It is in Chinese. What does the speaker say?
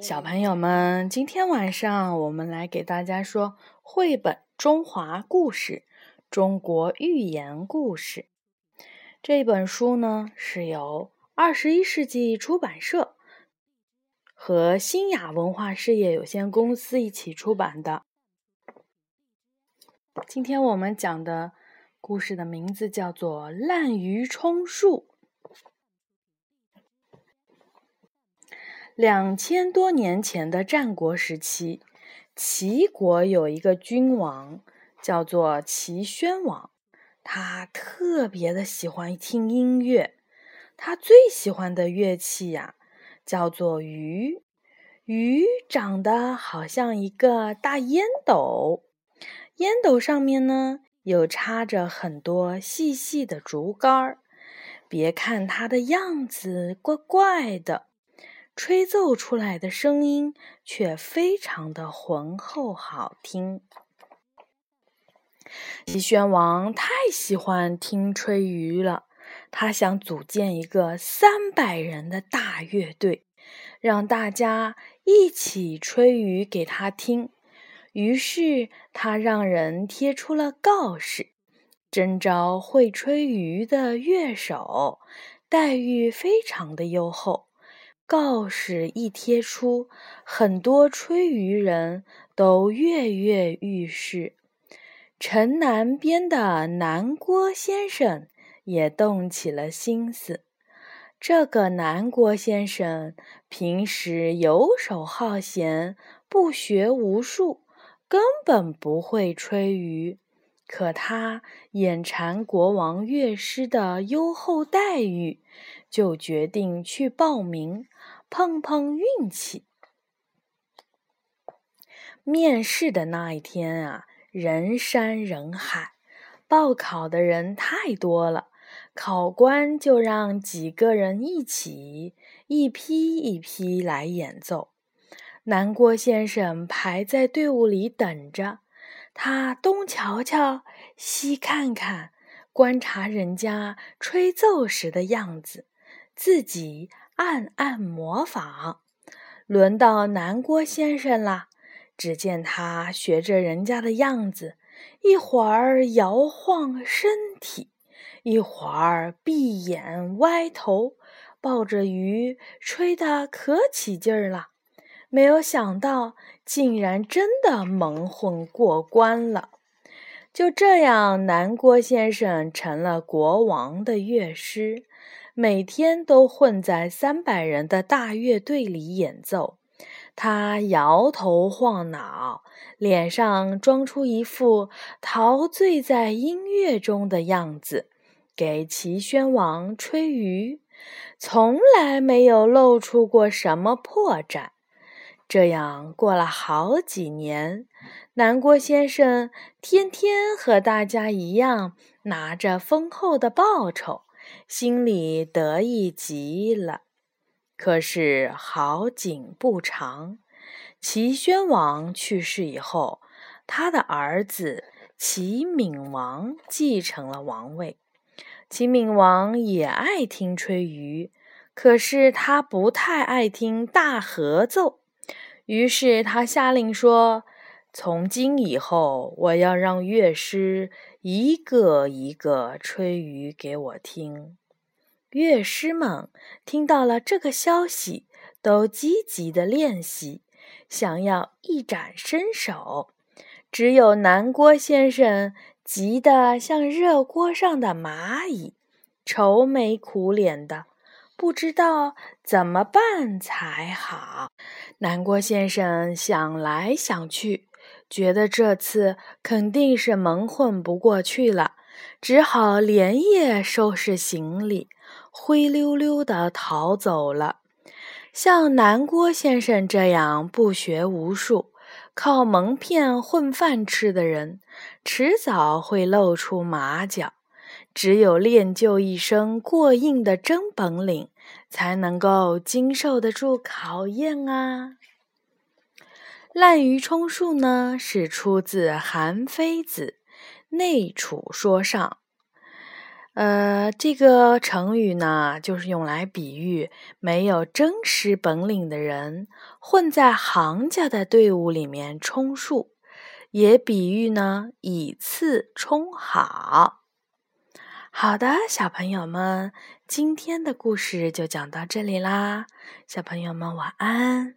小朋友们，今天晚上我们来给大家说绘本《中华故事》中国寓言故事。这本书呢是由二十一世纪出版社和新雅文化事业有限公司一起出版的。今天我们讲的故事的名字叫做《滥竽充数》。两千多年前的战国时期，齐国有一个君王，叫做齐宣王。他特别的喜欢听音乐，他最喜欢的乐器呀，叫做竽。竽长得好像一个大烟斗，烟斗上面呢，有插着很多细细的竹竿儿。别看它的样子怪怪的。吹奏出来的声音却非常的浑厚好听。齐宣王太喜欢听吹竽了，他想组建一个三百人的大乐队，让大家一起吹竽给他听。于是他让人贴出了告示，征召会吹竽的乐手，待遇非常的优厚。告示一贴出，很多吹竽人都跃跃欲试。城南边的南郭先生也动起了心思。这个南郭先生平时游手好闲，不学无术，根本不会吹竽。可他眼馋国王乐师的优厚待遇，就决定去报名。碰碰运气。面试的那一天啊，人山人海，报考的人太多了，考官就让几个人一起，一批一批来演奏。南郭先生排在队伍里等着，他东瞧瞧，西看看，观察人家吹奏时的样子，自己。暗暗模仿，轮到南郭先生了。只见他学着人家的样子，一会儿摇晃身体，一会儿闭眼歪头，抱着鱼吹得可起劲儿了。没有想到，竟然真的蒙混过关了。就这样，南郭先生成了国王的乐师。每天都混在三百人的大乐队里演奏，他摇头晃脑，脸上装出一副陶醉在音乐中的样子，给齐宣王吹竽，从来没有露出过什么破绽。这样过了好几年，南郭先生天天和大家一样，拿着丰厚的报酬。心里得意极了，可是好景不长。齐宣王去世以后，他的儿子齐闵王继承了王位。齐闵王也爱听吹竽，可是他不太爱听大合奏。于是他下令说：“从今以后，我要让乐师。”一个一个吹竽给我听，乐师们听到了这个消息，都积极的练习，想要一展身手。只有南郭先生急得像热锅上的蚂蚁，愁眉苦脸的，不知道怎么办才好。南郭先生想来想去。觉得这次肯定是蒙混不过去了，只好连夜收拾行李，灰溜溜的逃走了。像南郭先生这样不学无术、靠蒙骗混饭吃的人，迟早会露出马脚。只有练就一身过硬的真本领，才能够经受得住考验啊！滥竽充数呢，是出自《韩非子·内储说上》。呃，这个成语呢，就是用来比喻没有真实本领的人混在行家的队伍里面充数，也比喻呢以次充好。好的，小朋友们，今天的故事就讲到这里啦，小朋友们晚安。